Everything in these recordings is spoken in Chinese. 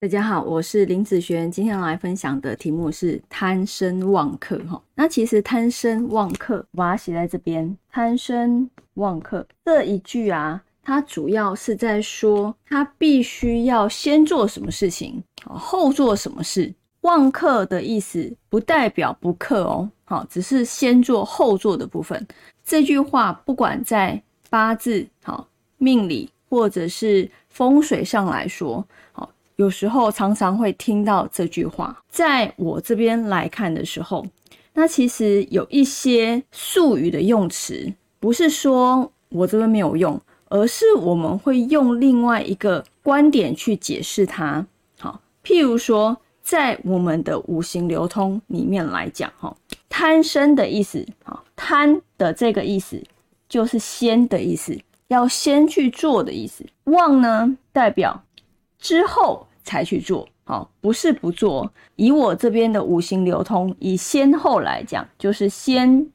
大家好，我是林子璇，今天来分享的题目是贪生忘克哈。那其实贪生忘克，我把它写在这边。贪生忘克这一句啊，它主要是在说他必须要先做什么事情，后做什么事。忘克的意思不代表不克哦，好，只是先做后做的部分。这句话不管在八字、好命理或者是风水上来说，好。有时候常常会听到这句话，在我这边来看的时候，那其实有一些术语的用词，不是说我这边没有用，而是我们会用另外一个观点去解释它。好，譬如说，在我们的五行流通里面来讲，哈，贪生的意思，好，贪的这个意思就是先的意思，要先去做的意思。旺呢，代表之后。才去做好，不是不做。以我这边的五行流通，以先后来讲，就是先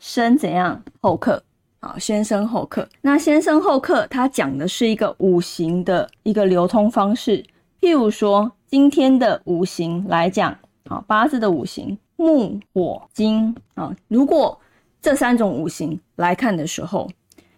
生怎样后克，好，先生后克。那先生后克，它讲的是一个五行的一个流通方式。譬如说，今天的五行来讲，好，八字的五行木、火、金啊。如果这三种五行来看的时候，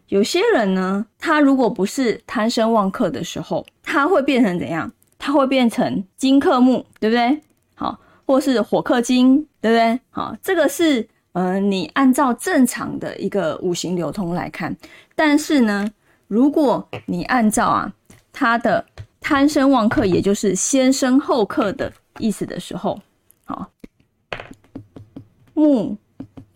有些人呢，他如果不是贪生忘克的时候，他会变成怎样？它会变成金克木，对不对？好，或是火克金，对不对？好，这个是呃，你按照正常的一个五行流通来看。但是呢，如果你按照啊它的贪生忘克，也就是先生后克的意思的时候，好，木、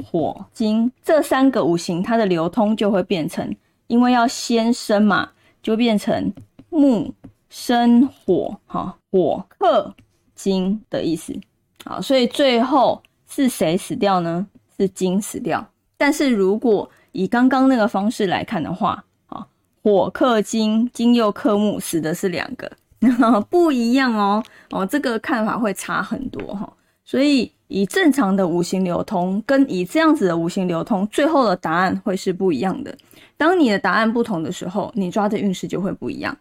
火、金这三个五行它的流通就会变成，因为要先生嘛，就变成木。生火，哈，火克金的意思，好，所以最后是谁死掉呢？是金死掉。但是如果以刚刚那个方式来看的话，啊，火克金，金又克木，死的是两个，不一样哦，哦，这个看法会差很多哈。所以以正常的五行流通，跟以这样子的五行流通，最后的答案会是不一样的。当你的答案不同的时候，你抓的运势就会不一样。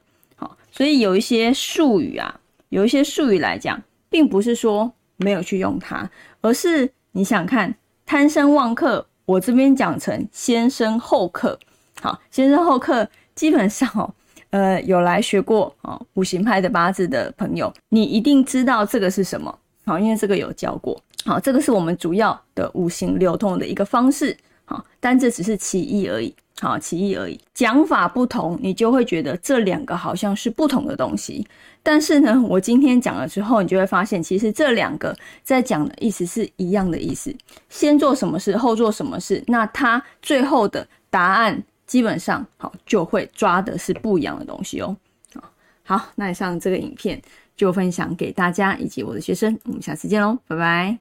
所以有一些术语啊，有一些术语来讲，并不是说没有去用它，而是你想看贪生忘克，我这边讲成先生后克。好，先生后克基本上哦，呃，有来学过哦五行派的八字的朋友，你一定知道这个是什么。好，因为这个有教过。好，这个是我们主要的五行流通的一个方式。好，但这只是其一而已。好，其一而已，讲法不同，你就会觉得这两个好像是不同的东西。但是呢，我今天讲了之后，你就会发现，其实这两个在讲的意思是一样的意思。先做什么事，后做什么事，那它最后的答案基本上好就会抓的是不一样的东西哦。好，那以上这个影片就分享给大家以及我的学生，我们下次见喽，拜拜。